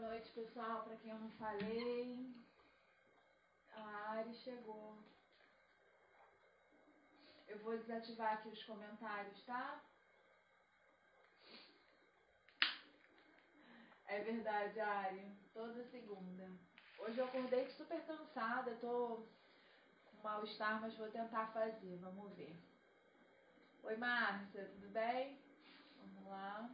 noite, pessoal. Para quem eu não falei, a Ari chegou. Eu vou desativar aqui os comentários, tá? É verdade, Ari. Toda segunda. Hoje eu acordei super cansada, tô com mal-estar, mas vou tentar fazer. Vamos ver. Oi, Márcia, tudo bem? Vamos lá.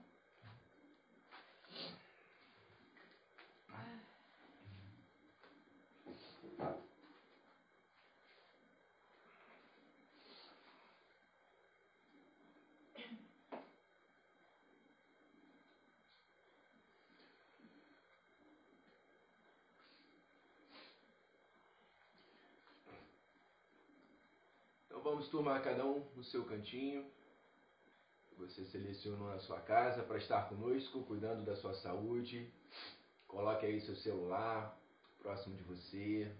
Então vamos turma cada um no seu cantinho. Você selecionou na sua casa para estar conosco, cuidando da sua saúde. Coloque aí seu celular próximo de você.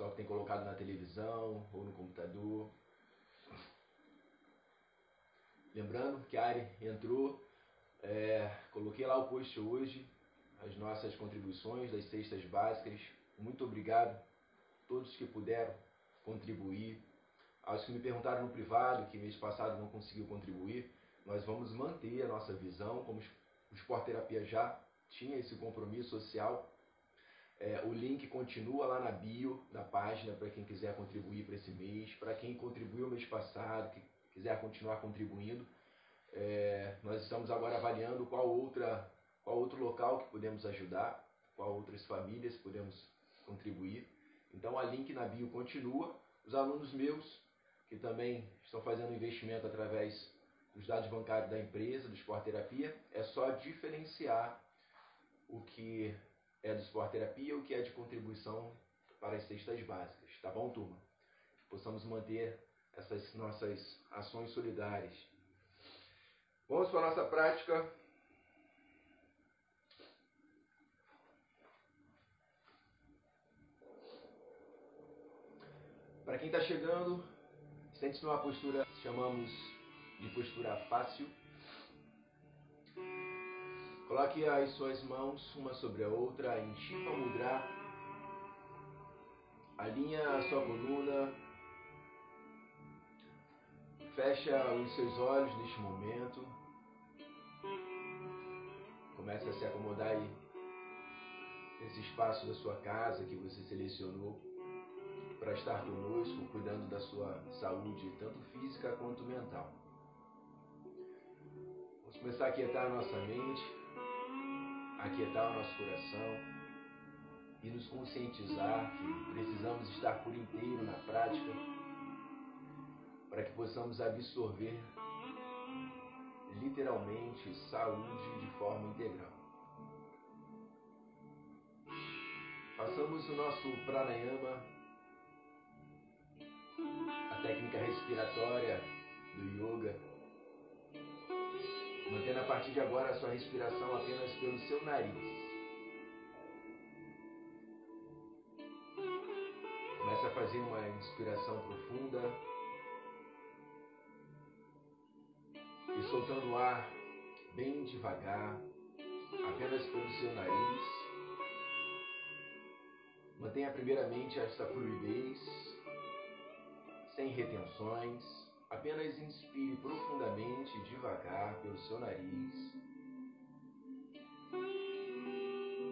Pessoal que tem colocado na televisão ou no computador. Lembrando que a Ari entrou, é, coloquei lá o post hoje, as nossas contribuições das cestas básicas. Muito obrigado a todos que puderam contribuir. Aos que me perguntaram no privado, que mês passado não conseguiu contribuir, nós vamos manter a nossa visão, como o Sport Terapia já tinha esse compromisso social. É, o link continua lá na bio da página para quem quiser contribuir para esse mês. Para quem contribuiu mês passado, que quiser continuar contribuindo, é, nós estamos agora avaliando qual, outra, qual outro local que podemos ajudar, qual outras famílias podemos contribuir. Então a link na bio continua. Os alunos meus, que também estão fazendo investimento através dos dados bancários da empresa, do Sport Terapia, é só diferenciar o que é do Sport Terapia o que é de contribuição para as cestas básicas. Tá bom, turma? Que possamos manter essas nossas ações solidárias. Vamos para a nossa prática. Para quem está chegando, sente-se numa postura chamamos de postura fácil. Coloque as suas mãos uma sobre a outra em Shiva Mudra. Alinha a sua coluna. Fecha os seus olhos neste momento. Comece a se acomodar aí nesse espaço da sua casa que você selecionou para estar conosco, cuidando da sua saúde, tanto física quanto mental. Vamos começar a aquietar a nossa mente, aquietar o nosso coração e nos conscientizar que precisamos estar por inteiro na prática para que possamos absorver literalmente saúde de forma integral. Façamos o nosso pranayama a técnica respiratória do yoga, mantendo a partir de agora a sua respiração apenas pelo seu nariz. Comece a fazer uma inspiração profunda e soltando o ar bem devagar, apenas pelo seu nariz. Mantenha primeiramente esta fluidez sem retenções, apenas inspire profundamente e devagar pelo seu nariz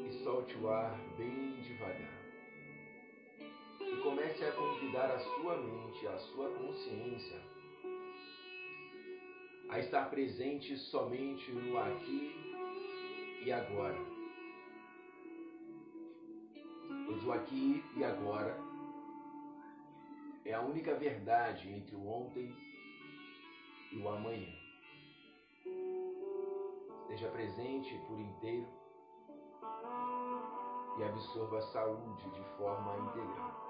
e solte o ar bem devagar. E comece a convidar a sua mente, a sua consciência a estar presente somente no aqui e agora. Pois o aqui e agora é a única verdade entre o ontem e o amanhã. Esteja presente por inteiro e absorva a saúde de forma integral.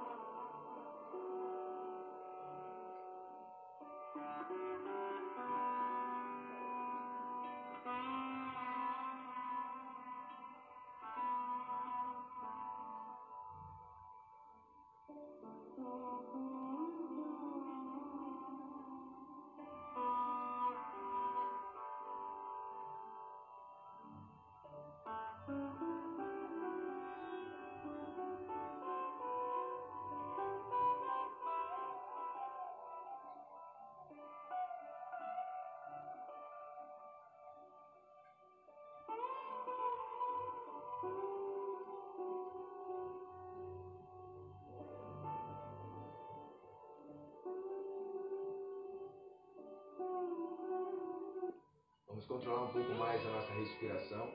Controlar um pouco mais a nossa respiração,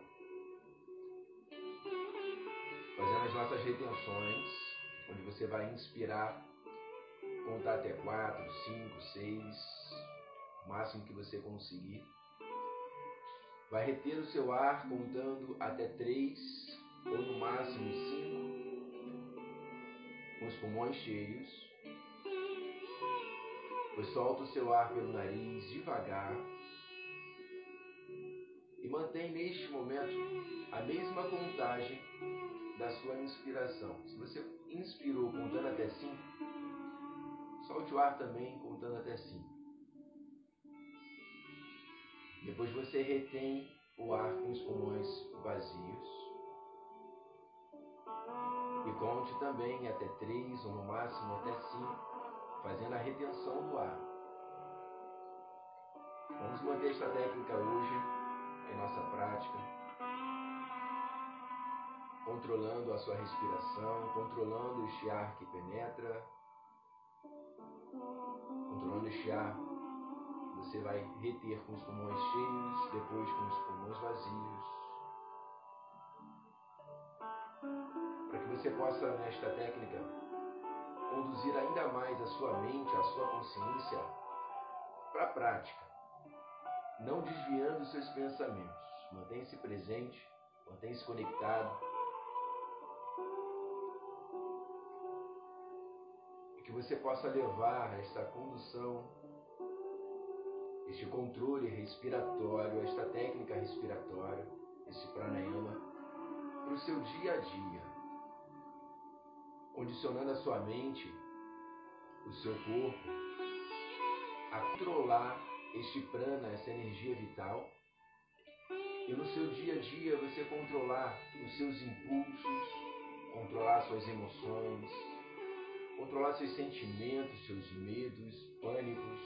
fazendo as nossas retenções, onde você vai inspirar, contar até 4, 5, 6, o máximo que você conseguir. Vai reter o seu ar contando até 3 ou no máximo 5, com os pulmões cheios. Pois solta o seu ar pelo nariz devagar. Mantém neste momento a mesma contagem da sua inspiração. Se você inspirou contando até 5, solte o ar também contando até 5. Depois você retém o ar com os pulmões vazios. E conte também até três ou no máximo até cinco, fazendo a retenção do ar. Vamos manter esta técnica hoje em nossa prática, controlando a sua respiração, controlando este ar que penetra, controlando este ar você vai reter com os pulmões cheios, depois com os pulmões vazios. Para que você possa, nesta técnica, conduzir ainda mais a sua mente, a sua consciência para a prática, não desviando seus pensamentos. Mantenha-se presente, mantenha-se conectado. E que você possa levar esta condução este controle respiratório, esta técnica respiratória, este pranayama, para o seu dia a dia, condicionando a sua mente, o seu corpo, a controlar este prana, essa energia vital, e no seu dia a dia você controlar os seus impulsos, controlar suas emoções, controlar seus sentimentos, seus medos, pânicos,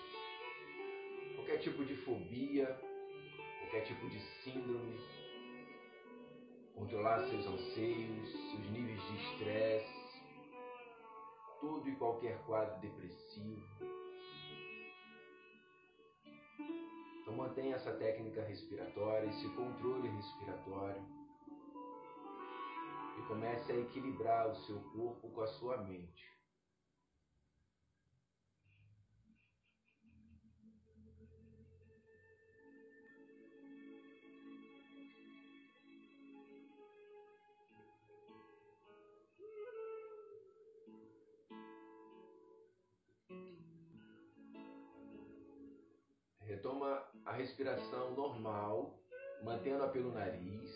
qualquer tipo de fobia, qualquer tipo de síndrome, controlar seus anseios, seus níveis de estresse, todo e qualquer quadro depressivo. Então mantenha essa técnica respiratória, esse controle respiratório e comece a equilibrar o seu corpo com a sua mente. Retoma a respiração normal, mantendo-a pelo nariz,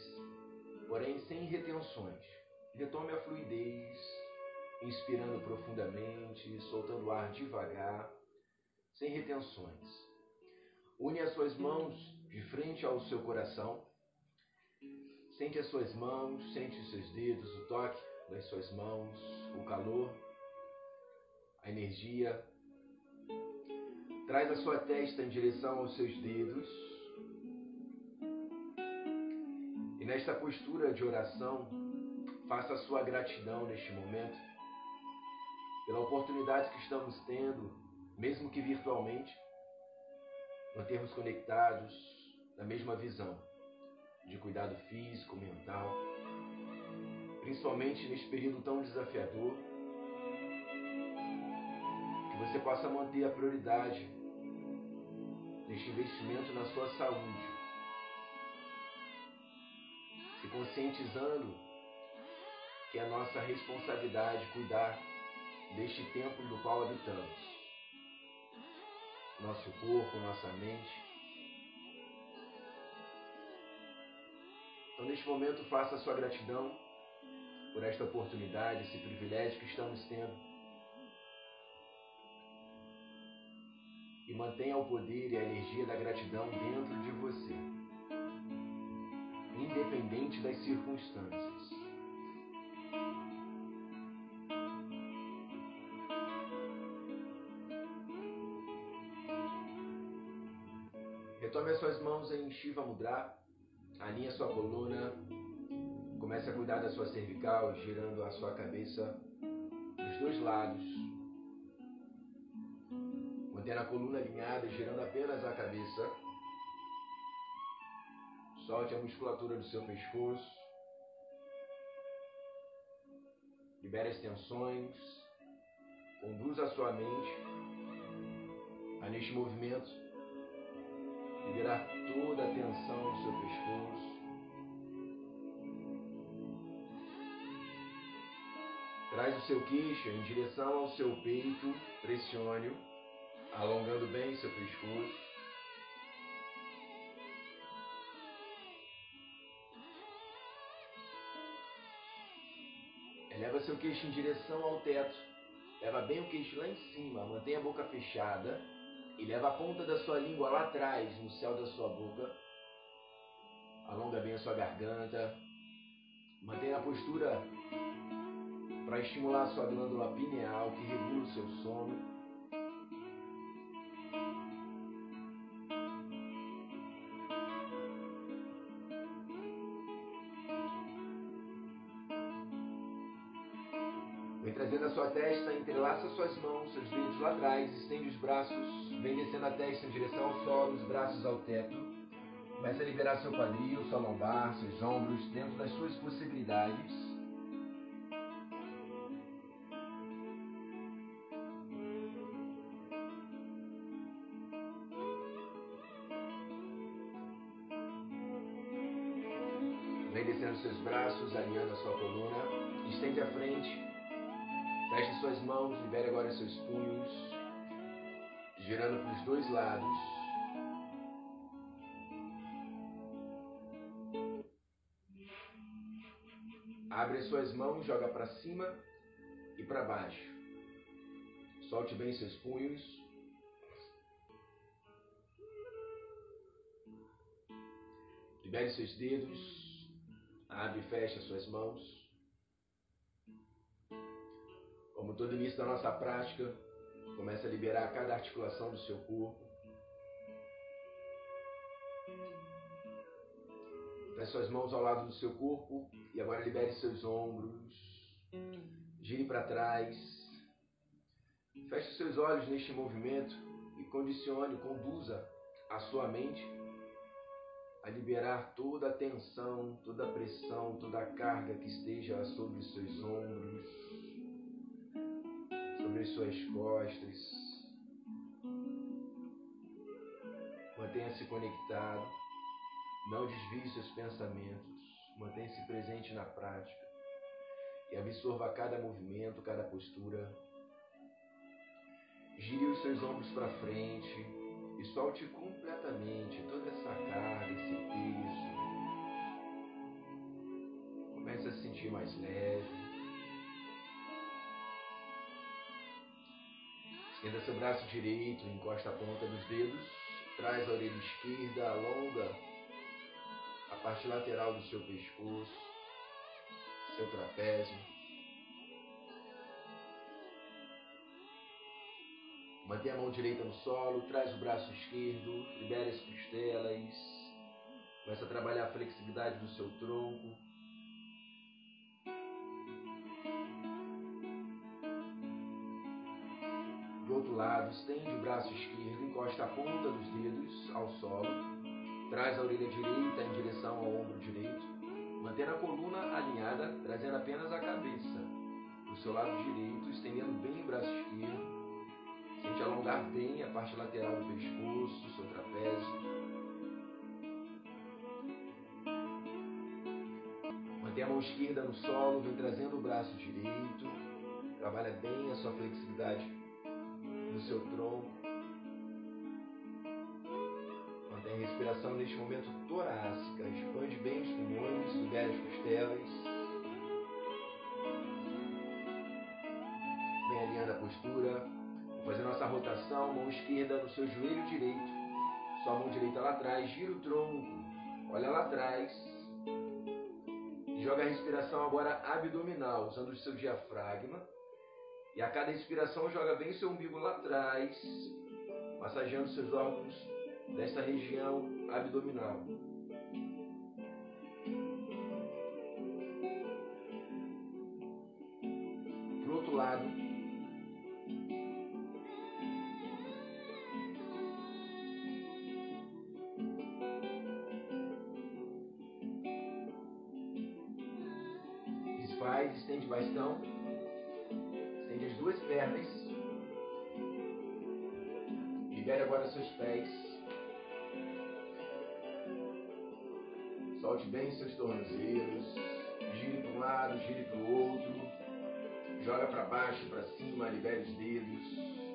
porém sem retenções. Retome a fluidez, inspirando profundamente, soltando o ar devagar, sem retenções. Une as suas mãos de frente ao seu coração. Sente as suas mãos, sente os seus dedos, o toque das suas mãos, o calor, a energia Traz a sua testa em direção aos seus dedos. E nesta postura de oração, faça a sua gratidão neste momento pela oportunidade que estamos tendo, mesmo que virtualmente, mantermos conectados na mesma visão de cuidado físico, mental, principalmente neste período tão desafiador, que você possa manter a prioridade deste investimento na sua saúde, se conscientizando que é nossa responsabilidade cuidar deste templo do qual habitamos, nosso corpo, nossa mente. Então, neste momento, faça a sua gratidão por esta oportunidade, esse privilégio que estamos tendo e mantenha o poder e a energia da gratidão dentro de você, independente das circunstâncias. Retome as suas mãos em Shiva Mudra, alinhe sua coluna, comece a cuidar da sua cervical, girando a sua cabeça dos dois lados, mantendo a coluna alinhada girando apenas a cabeça. Solte a musculatura do seu pescoço. Libere as tensões. Conduza a sua mente a neste movimento liberar toda a tensão do seu pescoço. Traz o seu queixo em direção ao seu peito, pressione-o, alongando bem seu pescoço. Eleva seu queixo em direção ao teto. Leva bem o queixo lá em cima. Mantenha a boca fechada. E leva a ponta da sua língua lá atrás, no céu da sua boca. Alonga bem a sua garganta. Mantenha a postura para estimular a sua glândula pineal, que regula o seu sono. Entrelaça suas mãos, seus dedos lá atrás, estende os braços, vem descendo a testa em direção ao solo, os braços ao teto. Começa a liberar seu quadril, sua lombar, seus ombros, dentro das suas possibilidades. Vem descendo seus braços, alinhando a sua coluna. Estende a frente, Feche suas mãos, libere agora seus punhos, girando para os dois lados. Abre as suas mãos, joga para cima e para baixo. Solte bem seus punhos. Libere seus dedos. Abre e fecha suas mãos. Como todo início da nossa prática, comece a liberar cada articulação do seu corpo. Feche suas mãos ao lado do seu corpo e agora libere seus ombros. Gire para trás. Feche seus olhos neste movimento e condicione, conduza a sua mente a liberar toda a tensão, toda a pressão, toda a carga que esteja sobre os seus ombros sobre suas costas. Mantenha-se conectado. Não desvie seus pensamentos. Mantenha-se presente na prática. E absorva cada movimento, cada postura. Gire os seus ombros para frente e solte completamente toda essa carga, esse peso. Comece a se sentir mais leve. Estenda seu braço direito, encosta a ponta dos dedos, traz a orelha esquerda, alonga a parte lateral do seu pescoço, seu trapézio. Mantenha a mão direita no solo, traz o braço esquerdo, libere as costelas, começa a trabalhar a flexibilidade do seu tronco. Lado, estende o braço esquerdo, encosta a ponta dos dedos ao solo, traz a orelha direita em direção ao ombro direito, mantendo a coluna alinhada, trazendo apenas a cabeça para o seu lado direito, estendendo bem o braço esquerdo. Sente alongar bem a parte lateral do pescoço, seu trapézio. Mantém a mão esquerda no solo, vem trazendo o braço direito. Trabalha bem a sua flexibilidade seu tronco. Mantém a respiração neste momento torácica. Expande bem os pulmões, libere as costelas. Vem alinhando a postura. Vou fazer nossa rotação. Mão esquerda no seu joelho direito. Sua mão direita lá atrás. Gira o tronco. Olha lá atrás. Joga a respiração agora abdominal, usando o seu diafragma. E a cada inspiração joga bem seu umbigo lá atrás, massageando seus órgãos desta região abdominal. Pro outro lado. Faz, estende bastão pernas, libere agora seus pés, solte bem seus tornozelos, gire para um lado, gire para o outro, joga para baixo, para cima, libere os dedos.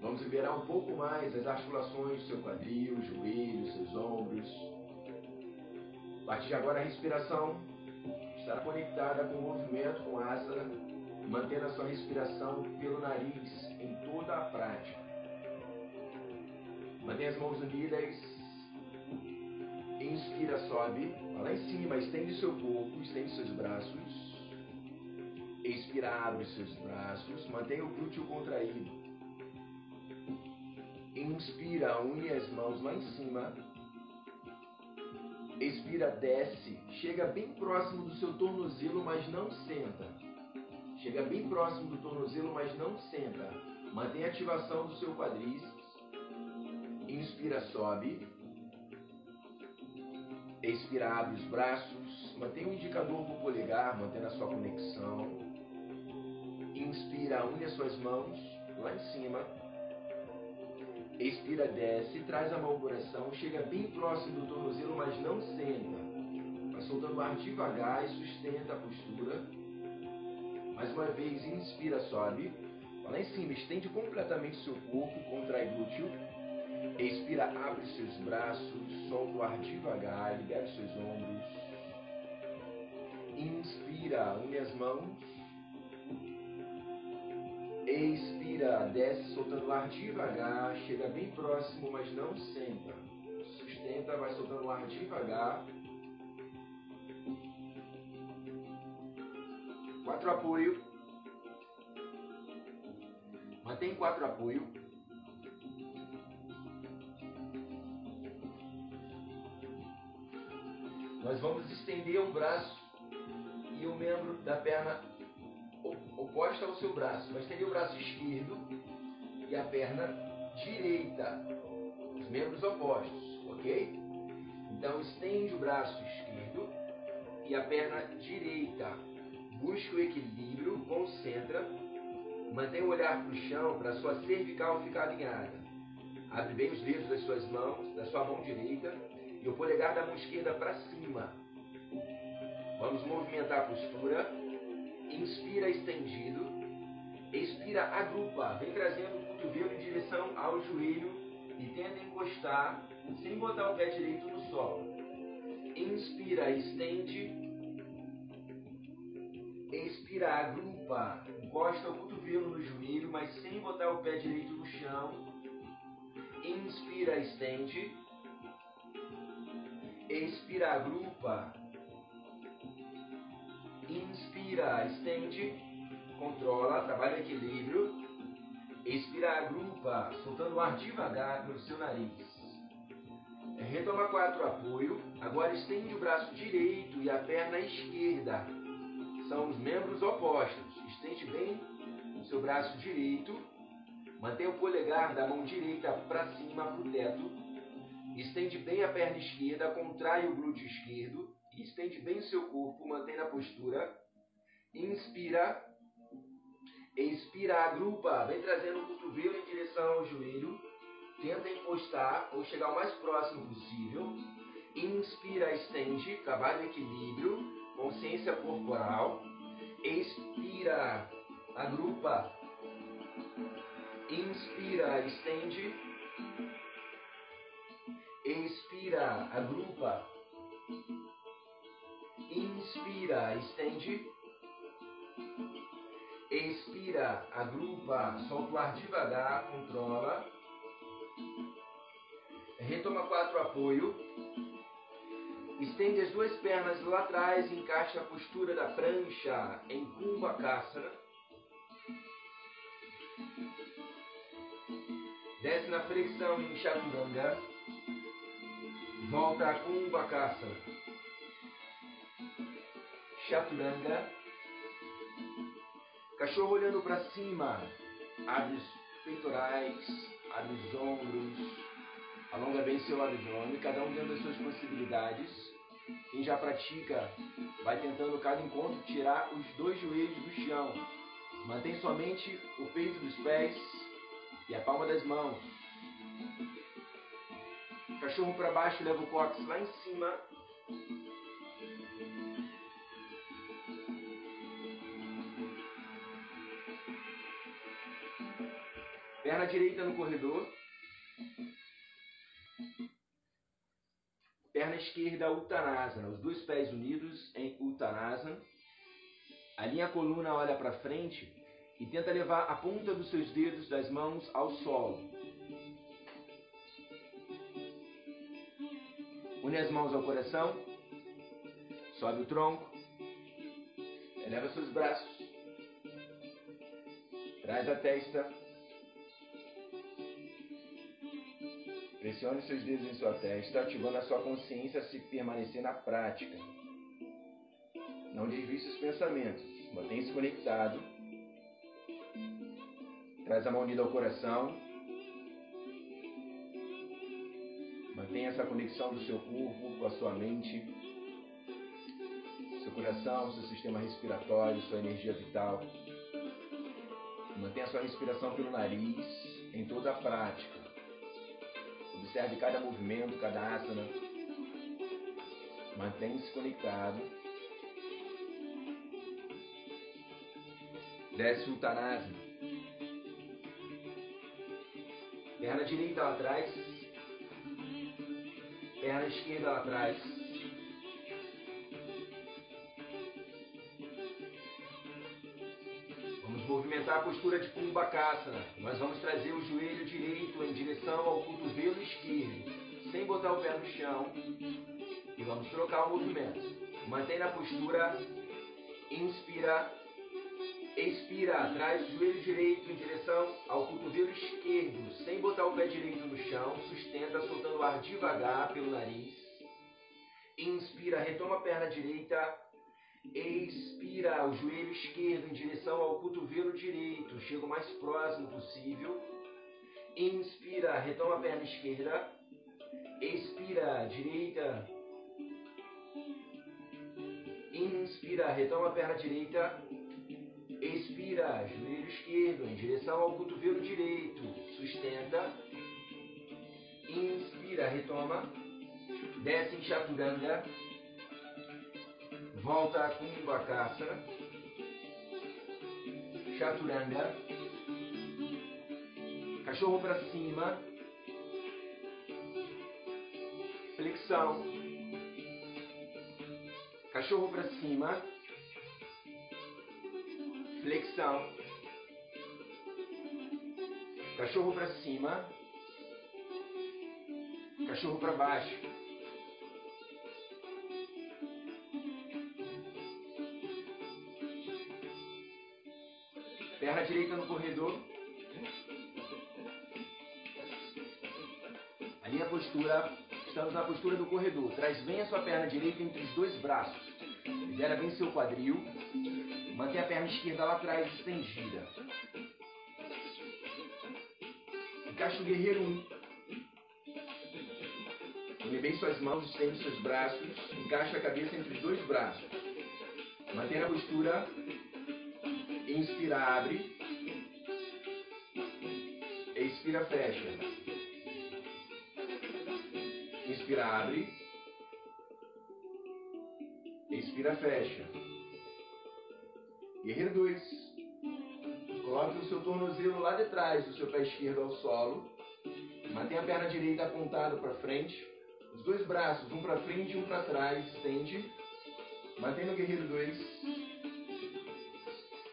Vamos liberar um pouco mais as articulações do seu quadril, joelhos, seus ombros. A partir de agora a respiração estará conectada com o movimento, com a asana mantendo a sua respiração pelo nariz em toda a prática. Mantenha as mãos unidas. Inspira, sobe. Lá em cima, estende seu corpo, estende seus braços. Expira, abre seus braços. Mantenha o glúteo contraído. Inspira, une as mãos lá em cima. Expira, desce. Chega bem próximo do seu tornozelo, mas não senta. Chega bem próximo do tornozelo, mas não senta. Mantém a ativação do seu quadríceps. Inspira, sobe. Expira, abre os braços. Mantém o indicador com o polegar, mantendo a sua conexão. Inspira, une as suas mãos lá em cima. Expira, desce, traz a coração, chega bem próximo do tornozelo, mas não senta. Vai soltando o ar devagar e sustenta a postura. Mais uma vez, inspira, sobe. Lá em cima, estende completamente seu corpo, contrai glúteo. Expira, abre seus braços, solta o ar devagar, libera seus ombros. Inspira, une as mãos. Expira, desce soltando o ar devagar, chega bem próximo, mas não senta. Sustenta, vai soltando o ar devagar. Quatro apoio. Mantém quatro apoio. Nós vamos estender o braço e o membro da perna oposta ao seu braço. Vai estender o braço esquerdo e a perna direita. Os membros opostos, ok? Então estende o braço esquerdo e a perna direita Busque o equilíbrio, concentra, mantenha o olhar para o chão, para a sua cervical ficar alinhada. Abre bem os dedos das suas mãos, da sua mão direita e o polegar da mão esquerda para cima. Vamos movimentar a postura. Inspira estendido. Expira, agrupa. Vem trazendo o cotovelo em direção ao joelho e tenta encostar sem botar o pé direito no solo. Inspira, estende. Expira, agrupa. Encosta o cotovelo no joelho, mas sem botar o pé direito no chão. Inspira, estende. Expira, agrupa. Inspira, estende. Controla, trabalha o equilíbrio. Expira, agrupa, soltando o ar devagar pelo seu nariz. Retoma quatro apoio. Agora estende o braço direito e a perna esquerda são os membros opostos. Estende bem o seu braço direito, mantenha o polegar da mão direita para cima, para o teto. Estende bem a perna esquerda, contrai o glúteo esquerdo. Estende bem o seu corpo, mantém a postura. Inspira. Expira, agrupa. Vem trazendo o cotovelo em direção ao joelho. Tenta encostar ou chegar o mais próximo possível. Inspira, estende, trabalha o equilíbrio consciência corporal, expira, agrupa, inspira, estende, expira, agrupa, inspira, estende, expira, agrupa, solta o ar devagar, controla, retoma quatro apoio, Estende as duas pernas lá atrás, encaixa a postura da prancha em Kumbhakasana. Desce na flexão em Chaturanga. Volta a Kumbhakasana. Chaturanga. Cachorro olhando para cima. Abre os peitorais, abre os ombros, alonga bem seu abdômen, cada um dentro das suas possibilidades. Quem já pratica, vai tentando cada encontro tirar os dois joelhos do chão. Mantém somente o peito dos pés e a palma das mãos. Cachorro para baixo, leva o cóccix lá em cima. Perna direita no corredor. Perna esquerda, Uttanasana. Os dois pés unidos em Uttanasana. Alinha a coluna, olha para frente e tenta levar a ponta dos seus dedos das mãos ao solo. Une as mãos ao coração. Sobe o tronco. Eleva seus braços. Traz a testa. Pressione seus dedos em sua testa, ativando a sua consciência a se permanecer na prática. Não desvie seus pensamentos. Mantenha-se conectado. Traz a mão unida ao coração. Mantenha essa conexão do seu corpo com a sua mente, seu coração, seu sistema respiratório, sua energia vital. Mantenha a sua respiração pelo nariz em toda a prática. Observe cada movimento, cada asana. Mantenha-se conectado. Desce o Uttanasana. Perna direita lá atrás. Perna esquerda lá atrás. A postura de Kumbhakasana. Nós vamos trazer o joelho direito em direção ao cotovelo esquerdo, sem botar o pé no chão. E vamos trocar o movimento. Mantém na postura. Inspira. Expira. Traz o joelho direito em direção ao cotovelo esquerdo, sem botar o pé direito no chão. Sustenta, soltando o ar devagar pelo nariz. Inspira. Retoma a perna direita. Expira o joelho esquerdo em direção ao cotovelo direito. Chega o mais próximo possível. Inspira, retoma a perna esquerda. Expira, direita. Inspira, retoma a perna direita. Expira, joelho esquerdo em direção ao cotovelo direito. Sustenta. Inspira, retoma. Desce em chaturanga. Volta a Kumbhakasana. Chaturanga. Cachorro para cima. Flexão. Cachorro para cima. Flexão. Cachorro para cima. Cachorro para baixo. Direita no corredor. Alinha a postura. Estamos na postura do corredor. Traz bem a sua perna direita entre os dois braços. Libera bem seu quadril. Mantém a perna esquerda lá atrás estendida. Encaixa o guerreiro 1. Une bem suas mãos, estende seus braços. Encaixa a cabeça entre os dois braços. Mantenha a postura Inspira, abre. Expira, fecha. Inspira, abre. Expira, fecha. Guerreiro 2. Coloque o seu tornozelo lá de trás do seu pé esquerdo ao solo. Mantenha a perna direita apontada para frente. Os dois braços, um para frente e um para trás. Estende. Mantenha o guerreiro 2.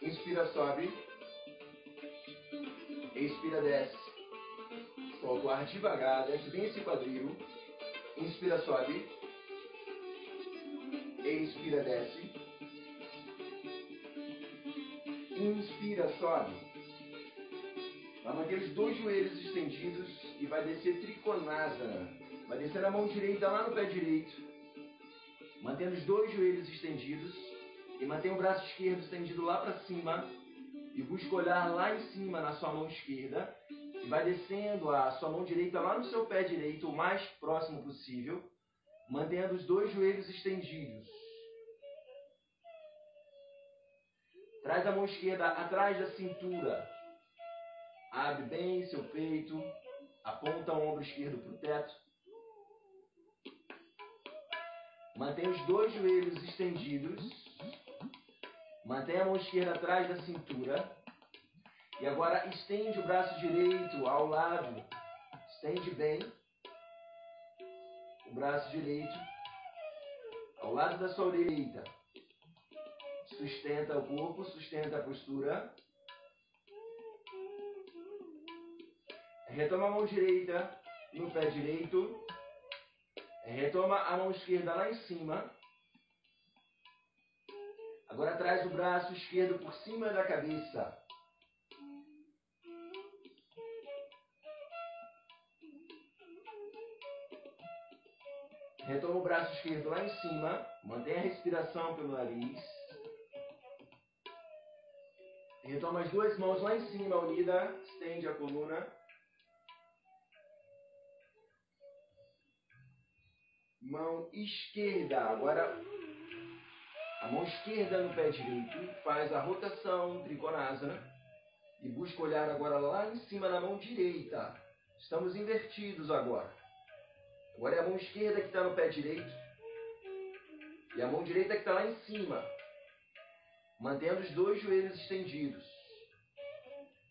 Inspira, sobe. Expira, desce. Solta o ar devagar, desce bem esse quadril. Inspira, sobe. Expira, desce. Inspira, sobe. Vai manter os dois joelhos estendidos e vai descer Trikonasana. Vai descer a mão direita lá no pé direito. Mantendo os dois joelhos estendidos. E mantém o braço esquerdo estendido lá para cima. E busca olhar lá em cima na sua mão esquerda. E vai descendo a sua mão direita lá no seu pé direito, o mais próximo possível. Mantendo os dois joelhos estendidos. Traz a mão esquerda atrás da cintura. Abre bem seu peito. Aponta o ombro esquerdo para o teto. Mantém os dois joelhos estendidos. Mantém a mão esquerda atrás da cintura. E agora estende o braço direito ao lado. Estende bem. O braço direito ao lado da sua direita. Sustenta o corpo, sustenta a postura. Retoma a mão direita no pé direito. Retoma a mão esquerda lá em cima. Agora traz o braço esquerdo por cima da cabeça. Retoma o braço esquerdo lá em cima. Mantém a respiração pelo nariz. Retoma as duas mãos lá em cima, unida. Estende a coluna. Mão esquerda. Agora, a mão esquerda no pé direito. Faz a rotação trikonasana. E busca olhar agora lá em cima na mão direita. Estamos invertidos agora. Agora é a mão esquerda que está no pé direito. E a mão direita que está lá em cima. Mantendo os dois joelhos estendidos.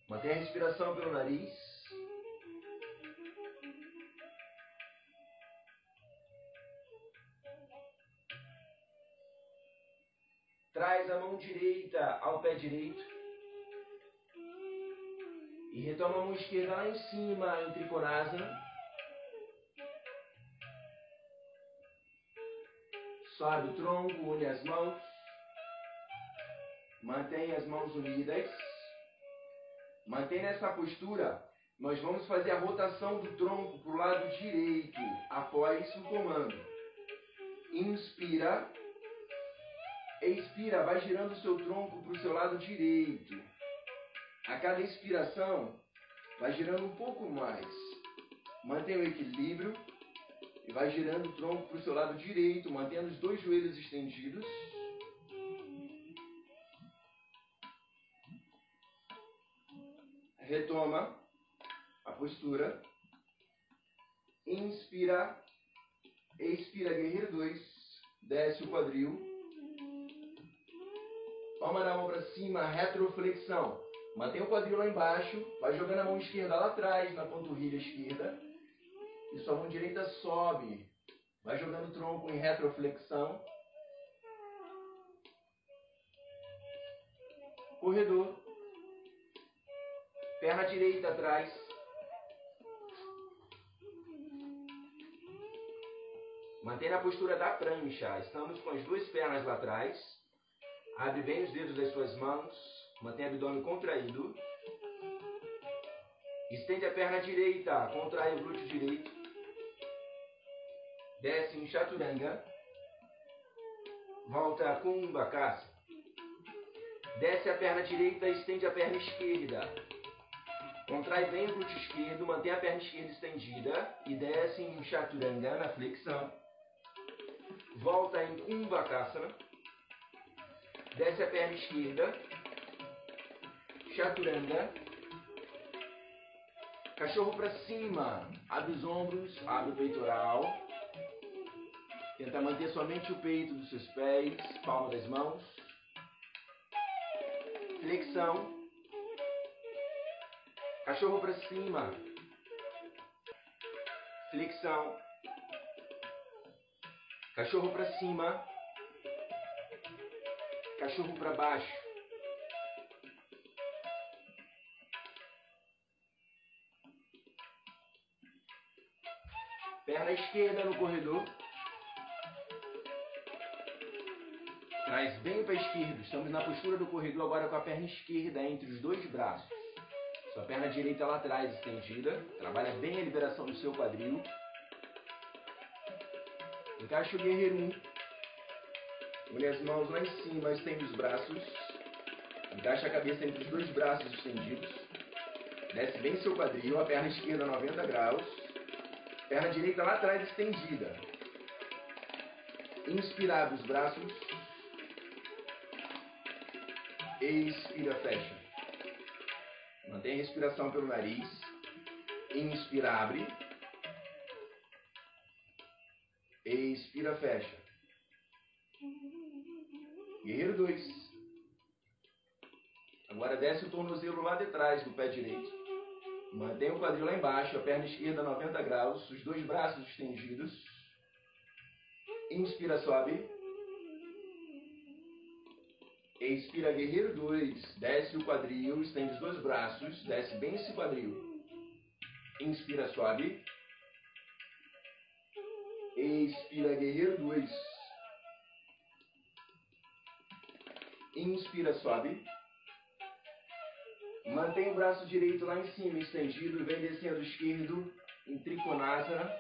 Mantenha a respiração pelo nariz. Traz a mão direita ao pé direito. E retoma a mão esquerda lá em cima, em Trikonasana. Sobe o tronco, une as mãos. Mantenha as mãos unidas. Mantenha essa postura. Nós vamos fazer a rotação do tronco para o lado direito após o comando. Inspira. Expira, vai girando o seu tronco para o seu lado direito. A cada inspiração, vai girando um pouco mais. Mantenha o equilíbrio e vai girando o tronco para o seu lado direito, mantendo os dois joelhos estendidos. Retoma a postura. Inspira. Expira, guerreiro 2. Desce o quadril. Palma da mão para cima, retroflexão. Mantém o quadril lá embaixo. Vai jogando a mão esquerda lá atrás, na panturrilha esquerda. E sua mão direita sobe. Vai jogando o tronco em retroflexão. Corredor. Perna direita atrás. Mantenha a postura da prancha. Estamos com as duas pernas lá atrás. Abre bem os dedos das suas mãos. Mantém o abdômen contraído. Estende a perna direita. Contrai o glúteo direito. Desce em chaturanga. Volta a kumbhakasa. Desce a perna direita, estende a perna esquerda. Contrai bem o glúteo esquerdo, mantém a perna esquerda estendida e desce em chaturanga na flexão. Volta em kumbhakasana. Desce a perna esquerda. Chaturanga. Cachorro para cima. Abre os ombros, abre o peitoral. Tenta manter somente o peito dos seus pés, palma das mãos. Flexão. Cachorro para cima. Flexão. Cachorro para cima. Cachorro para baixo. Perna esquerda no corredor. Traz bem para a esquerda. Estamos na postura do corredor agora com a perna esquerda entre os dois braços. Sua perna direita lá atrás estendida. Trabalha bem a liberação do seu quadril. Encaixa o guerreiro 1. Une as mãos lá em cima, estende os braços. Encaixa a cabeça entre os dois braços estendidos. Desce bem seu quadril, a perna esquerda 90 graus. Perna direita lá atrás estendida. Inspira, abre os braços. Expira, fecha. Mantém a respiração pelo nariz. Inspira, abre. Expira, fecha. Guerreiro 2. Agora desce o tornozelo lá de trás do pé direito. Mantém o quadril lá embaixo, a perna esquerda 90 graus, os dois braços estendidos. Inspira, sobe. Expira, guerreiro 2. Desce o quadril, estende os dois braços, desce bem esse quadril. Inspira, sobe. Expira, guerreiro 2. Inspira, sobe. Mantém o braço direito lá em cima, estendido, vem descendo esquerdo em Trikonasana.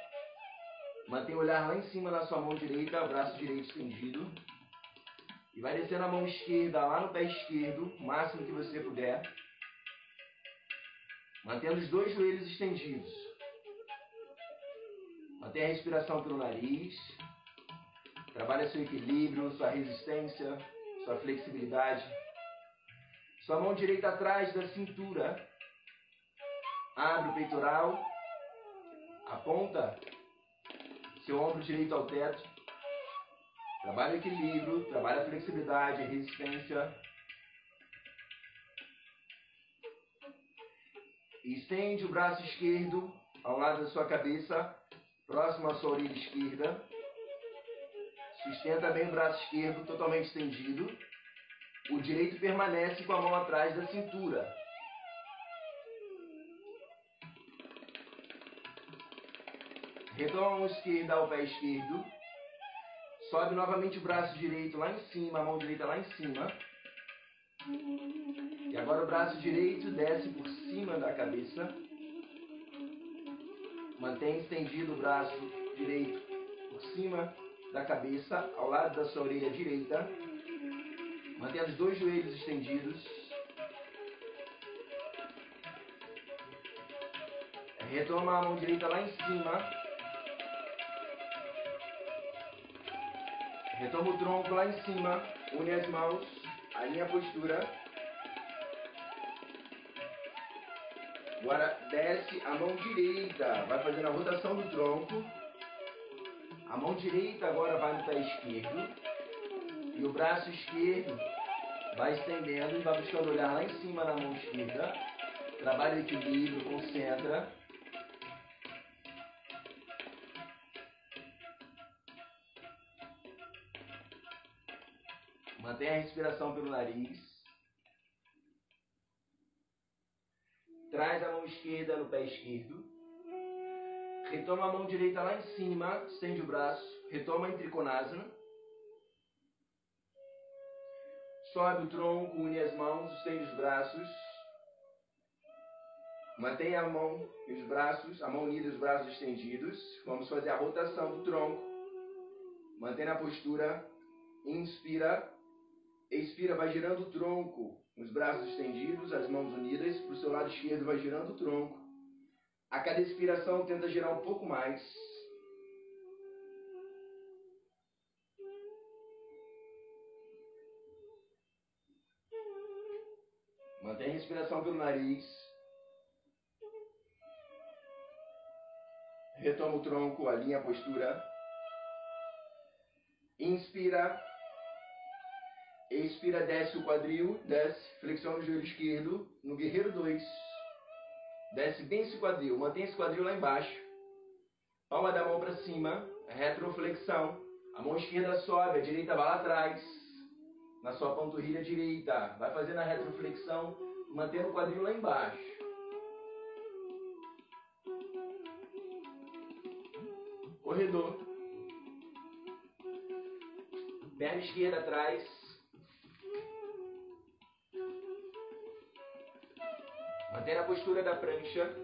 Mantém o olhar lá em cima na sua mão direita, braço direito estendido. E vai descendo a mão esquerda lá no pé esquerdo, o máximo que você puder. Mantendo os dois joelhos estendidos. Mantém a respiração pelo nariz. Trabalha seu equilíbrio, sua resistência, sua flexibilidade. Sua mão direita atrás da cintura. Abre o peitoral. Aponta seu ombro direito ao teto. Trabalha equilíbrio, trabalha flexibilidade, resistência. Estende o braço esquerdo ao lado da sua cabeça, próximo à sua orelha esquerda. Sustenta bem o braço esquerdo totalmente estendido. O direito permanece com a mão atrás da cintura. Retoma a mão esquerda ao pé esquerdo. Sobe novamente o braço direito lá em cima, a mão direita lá em cima. E agora o braço direito desce por cima da cabeça. Mantém estendido o braço direito por cima da cabeça, ao lado da sua orelha direita. Mantendo os dois joelhos estendidos. Retoma a mão direita lá em cima. Retoma o tronco lá em cima. Une as mãos. Alinha a postura. Agora desce a mão direita. Vai fazendo a rotação do tronco. A mão direita agora vai no pé esquerdo. E o braço esquerdo vai estendendo e vai buscando olhar lá em cima na mão esquerda. Trabalha o equilíbrio, concentra. Mantém a respiração pelo nariz. Traz a mão esquerda no pé esquerdo. Retoma a mão direita lá em cima, estende o braço. Retoma em Trikonasana. Sobe o tronco, une as mãos, estende os braços. Mantenha a mão e os braços, a mão unida e os braços estendidos. Vamos fazer a rotação do tronco. Mantém a postura. Inspira. Expira, vai girando o tronco. Os braços estendidos, as mãos unidas. Para o seu lado esquerdo, vai girando o tronco. A cada expiração, tenta girar um pouco mais. Mantém a respiração pelo nariz. Retoma o tronco, alinha a postura. Inspira. Expira, desce o quadril, desce, flexiona o joelho esquerdo no guerreiro 2. Desce bem esse quadril, mantém esse quadril lá embaixo. Palma da mão para cima, retroflexão. A mão esquerda sobe, a direita vai lá atrás na sua panturrilha direita. Vai fazendo a retroflexão, mantendo o quadril lá embaixo. Corredor. Perna esquerda atrás. Mantém a postura da prancha.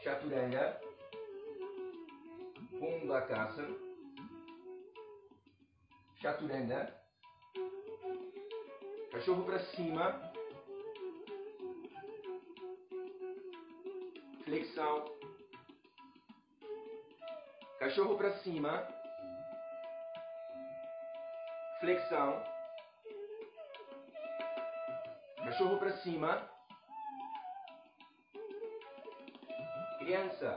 Chaturanga. Kumbhakasa. Chaturanga. Cachorro para cima. Flexão. Cachorro para cima. Flexão. Cachorro para cima. Criança.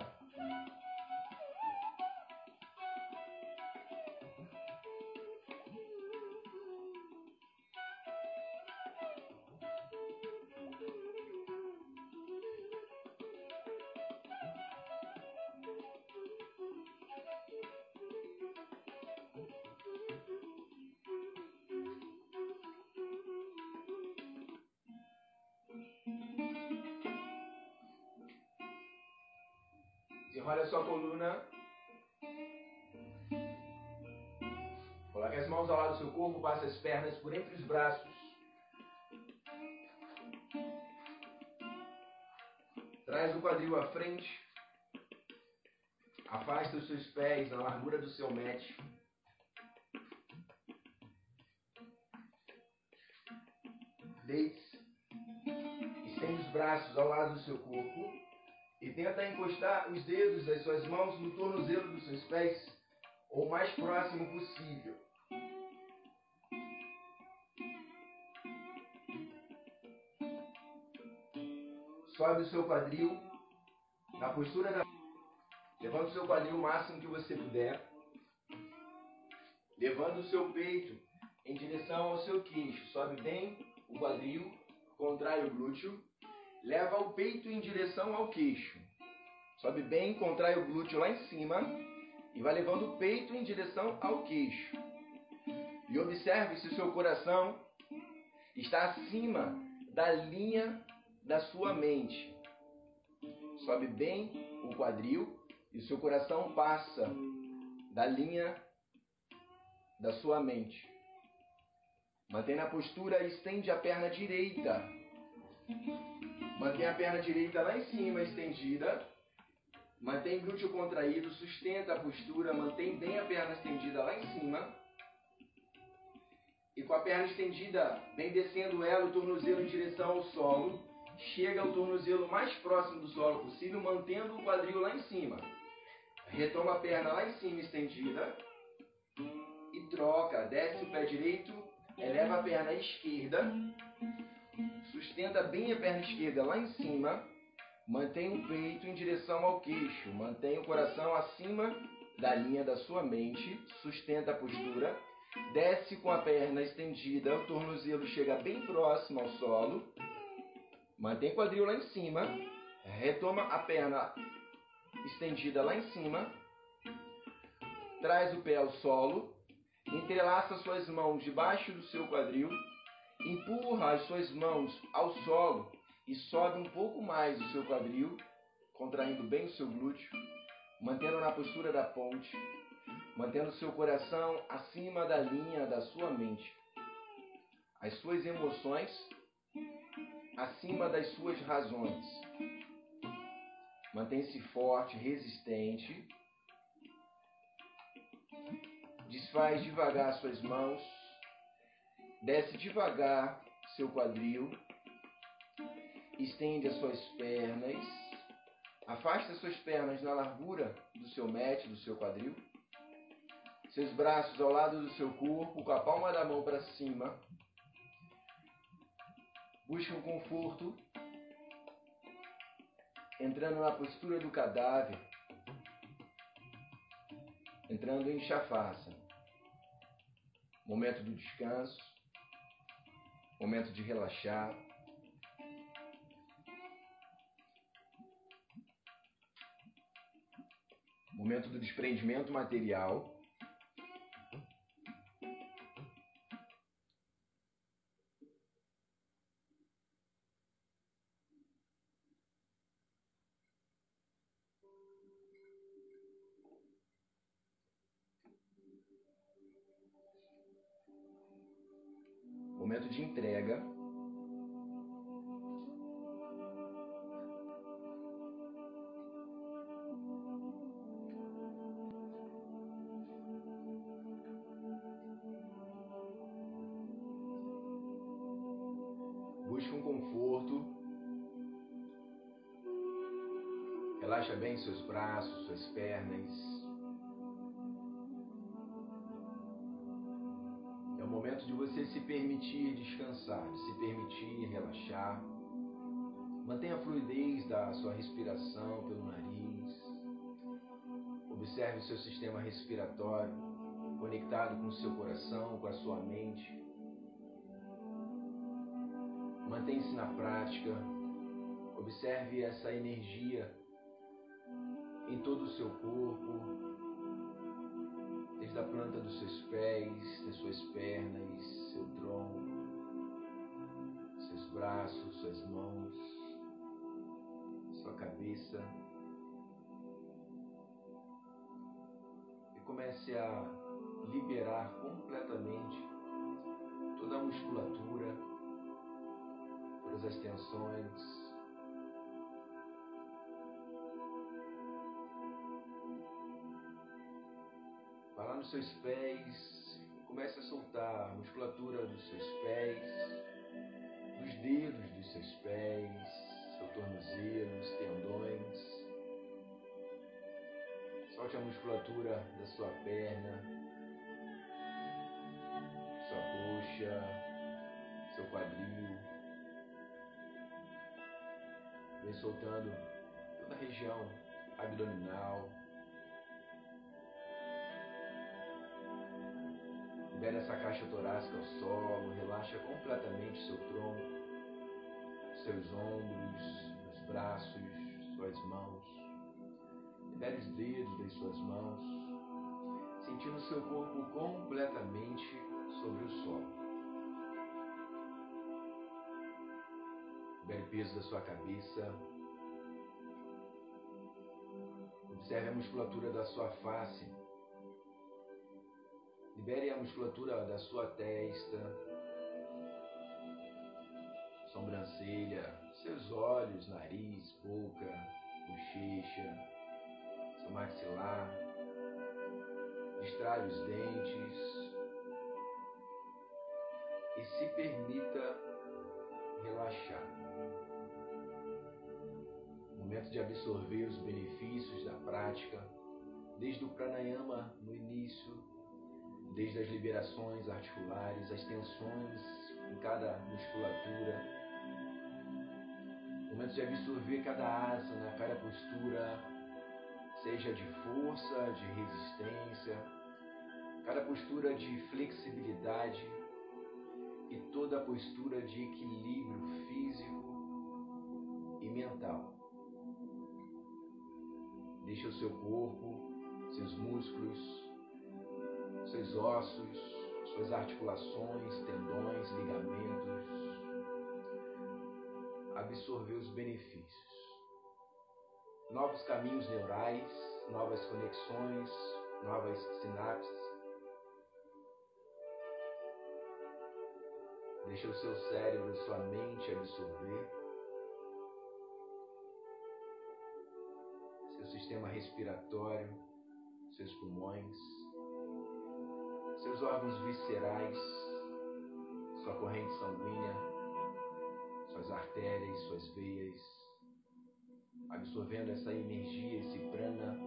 Encostar os dedos das suas mãos no tornozelo dos seus pés o mais próximo possível. Sobe o seu quadril na postura da. Levanta o seu quadril o máximo que você puder. Levando o seu peito em direção ao seu queixo. Sobe bem o quadril, contrai o glúteo. Leva o peito em direção ao queixo. Sobe bem, contrai o glúteo lá em cima e vai levando o peito em direção ao queixo. E observe se o seu coração está acima da linha da sua mente. Sobe bem o quadril e seu coração passa da linha da sua mente. Mantém a postura e estende a perna direita. Mantém a perna direita lá em cima, estendida. Mantém glúteo contraído, sustenta a postura, mantém bem a perna estendida lá em cima. E com a perna estendida, vem descendo ela, o tornozelo em direção ao solo. Chega ao tornozelo mais próximo do solo possível, mantendo o quadril lá em cima. Retoma a perna lá em cima, estendida. E troca. Desce o pé direito, eleva a perna esquerda. Sustenta bem a perna esquerda lá em cima. Mantém o peito em direção ao queixo. Mantém o coração acima da linha da sua mente. Sustenta a postura. Desce com a perna estendida. O tornozelo chega bem próximo ao solo. Mantém o quadril lá em cima. Retoma a perna estendida lá em cima. Traz o pé ao solo. Entrelaça suas mãos debaixo do seu quadril. Empurra as suas mãos ao solo e sobe um pouco mais o seu quadril, contraindo bem o seu glúteo, mantendo na postura da ponte, mantendo seu coração acima da linha da sua mente. As suas emoções acima das suas razões. Mantém-se forte, resistente. Desfaz devagar suas mãos. Desce devagar seu quadril. Estende as suas pernas. Afasta as suas pernas na largura do seu mat, do seu quadril. Seus braços ao lado do seu corpo, com a palma da mão para cima. Busque um conforto, entrando na postura do cadáver, entrando em Shafasana. Momento do descanso, momento de relaxar. Momento do desprendimento material. Momento de entrega. Relaxa bem seus braços, suas pernas. É o momento de você se permitir descansar, de se permitir relaxar. Mantenha a fluidez da sua respiração pelo nariz. Observe o seu sistema respiratório conectado com o seu coração, com a sua mente. Mantenha-se na prática. Observe essa energia em todo o seu corpo, desde a planta dos seus pés, das suas pernas, seu tronco, seus braços, suas mãos, sua cabeça. E comece a liberar completamente toda a musculatura, todas as tensões, nos seus pés, comece a soltar a musculatura dos seus pés, dos dedos dos seus pés, seu tornozelo, os tendões. Solte a musculatura da sua perna, sua coxa, seu quadril. Vem soltando toda a região abdominal. Libere essa caixa torácica ao solo, relaxa completamente seu tronco, seus ombros, os braços, suas mãos. Libere os dedos das suas mãos, sentindo seu corpo completamente sobre o solo. Libere o peso da sua cabeça. Observe a musculatura da sua face Libere a musculatura da sua testa, sobrancelha, seus olhos, nariz, boca, bochecha, seu maxilar. Distrai os dentes e se permita relaxar. Momento de absorver os benefícios da prática, desde o pranayama no início desde as liberações articulares, as tensões em cada musculatura, momento de absorver cada asana, cada postura, seja de força, de resistência, cada postura de flexibilidade e toda a postura de equilíbrio físico e mental. Deixa o seu corpo, seus músculos, seus ossos, suas articulações, tendões, ligamentos, absorver os benefícios. Novos caminhos neurais, novas conexões, novas sinapses. Deixa o seu cérebro, sua mente absorver. Seu sistema respiratório, seus pulmões seus órgãos viscerais, sua corrente sanguínea, suas artérias, suas veias, absorvendo essa energia, esse prana.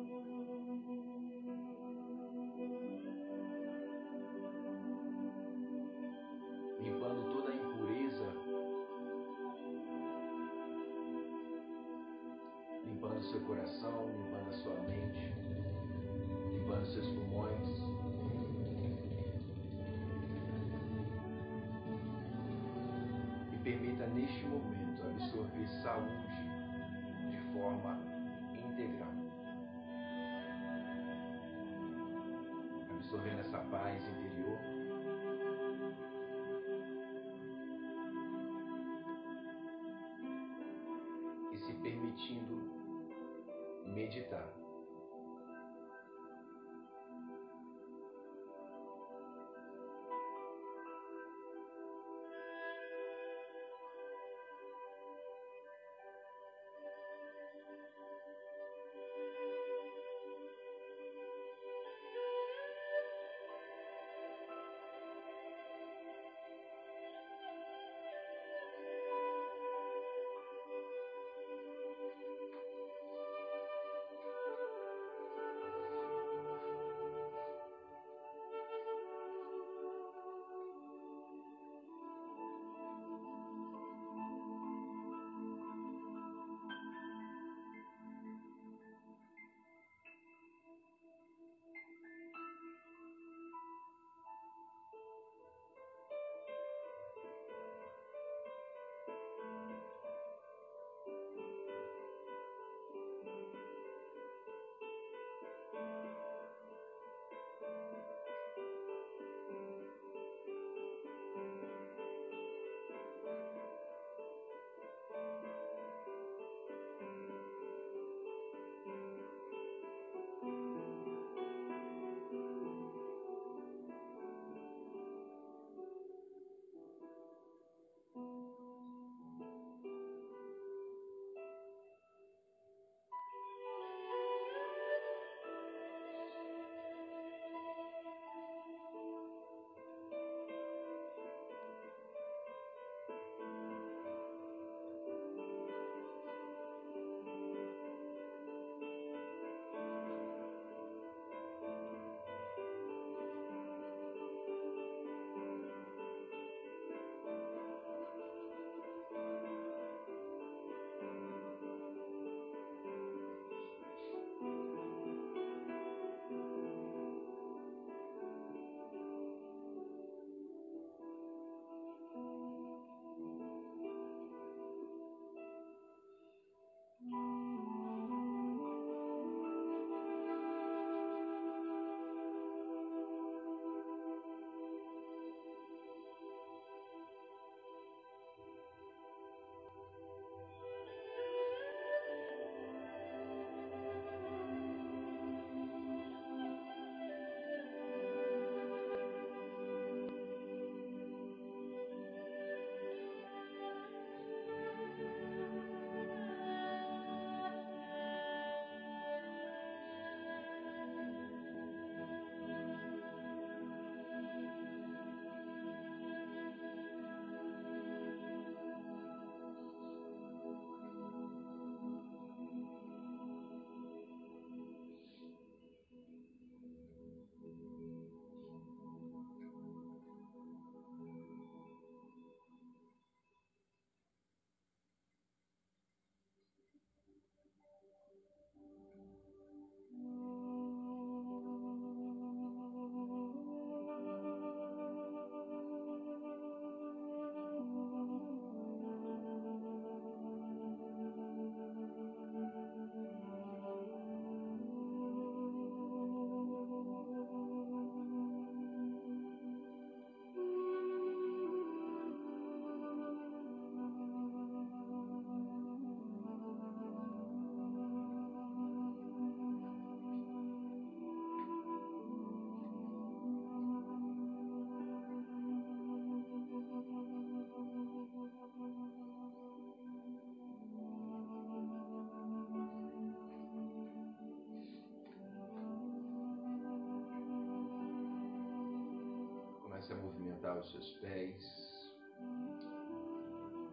Comece a movimentar os seus pés.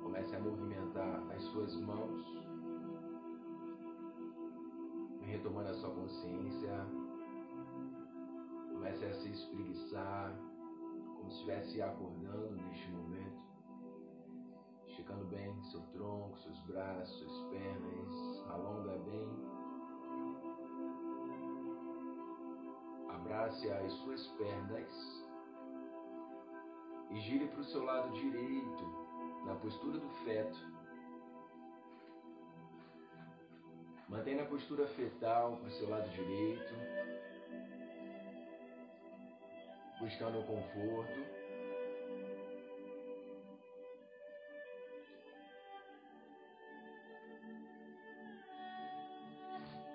Comece a movimentar as suas mãos. Retomando a sua consciência. Comece a se espreguiçar, como se estivesse acordando neste momento. Esticando bem seu tronco, seus braços, suas pernas. Alonga bem. Abrace as suas pernas e gire para o seu lado direito, na postura do feto. Mantenha a postura fetal para o seu lado direito, buscando o conforto.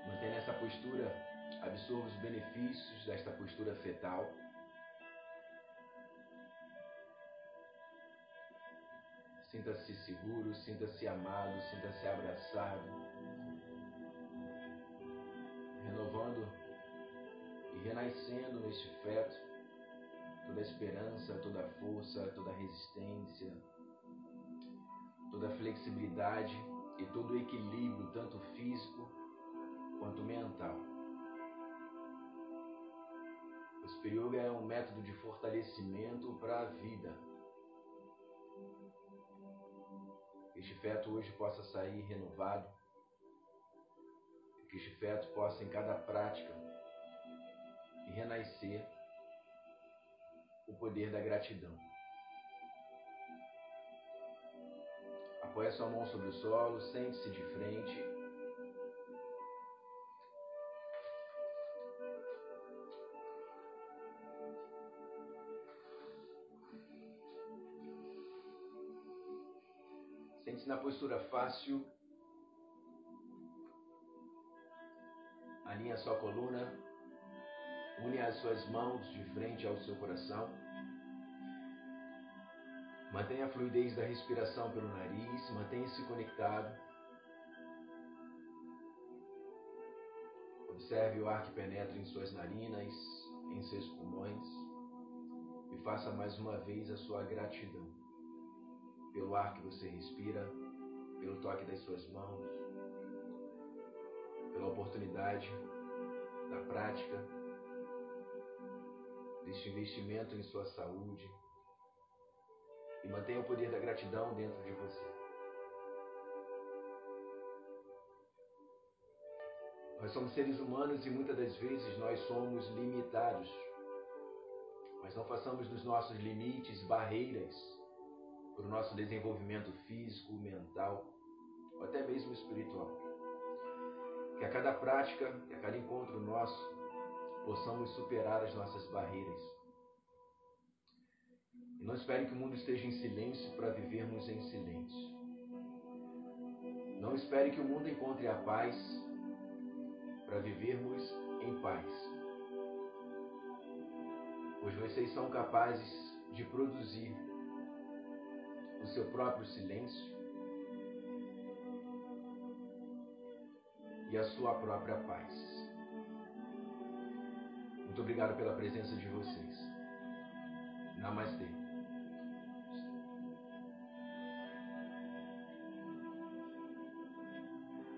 Mantenha essa postura, absorva os benefícios desta postura fetal. Sinta-se seguro, sinta-se amado, sinta-se abraçado. Renovando e renascendo neste feto toda a esperança, toda a força, toda a resistência, toda a flexibilidade e todo o equilíbrio, tanto físico quanto mental. O Yoga é um método de fortalecimento para a vida este feto hoje possa sair renovado, que este feto possa, em cada prática, renascer o poder da gratidão. Apoie sua mão sobre o solo, sente-se de frente Na postura fácil. Alinhe a sua coluna. Une as suas mãos de frente ao seu coração. Mantenha a fluidez da respiração pelo nariz. Mantenha-se conectado. Observe o ar que penetra em suas narinas, em seus pulmões. E faça mais uma vez a sua gratidão pelo ar que você respira, pelo toque das suas mãos, pela oportunidade da prática, deste investimento em sua saúde. E mantenha o poder da gratidão dentro de você. Nós somos seres humanos e muitas das vezes nós somos limitados. Mas não façamos dos nossos limites barreiras para o nosso desenvolvimento físico, mental ou até mesmo espiritual. Que a cada prática, que a cada encontro nosso, possamos superar as nossas barreiras. E não espere que o mundo esteja em silêncio para vivermos em silêncio. Não espere que o mundo encontre a paz para vivermos em paz. Pois vocês são capazes de produzir o seu próprio silêncio e a sua própria paz. Muito obrigado pela presença de vocês. Namastê.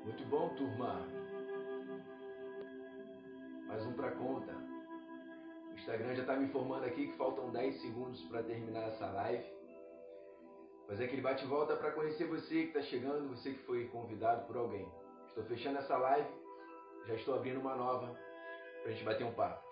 Muito bom, turma. Mais um para conta. O Instagram já está me informando aqui que faltam 10 segundos para terminar essa live. Fazer aquele bate-volta para conhecer você que está chegando, você que foi convidado por alguém. Estou fechando essa live, já estou abrindo uma nova para a gente bater um papo.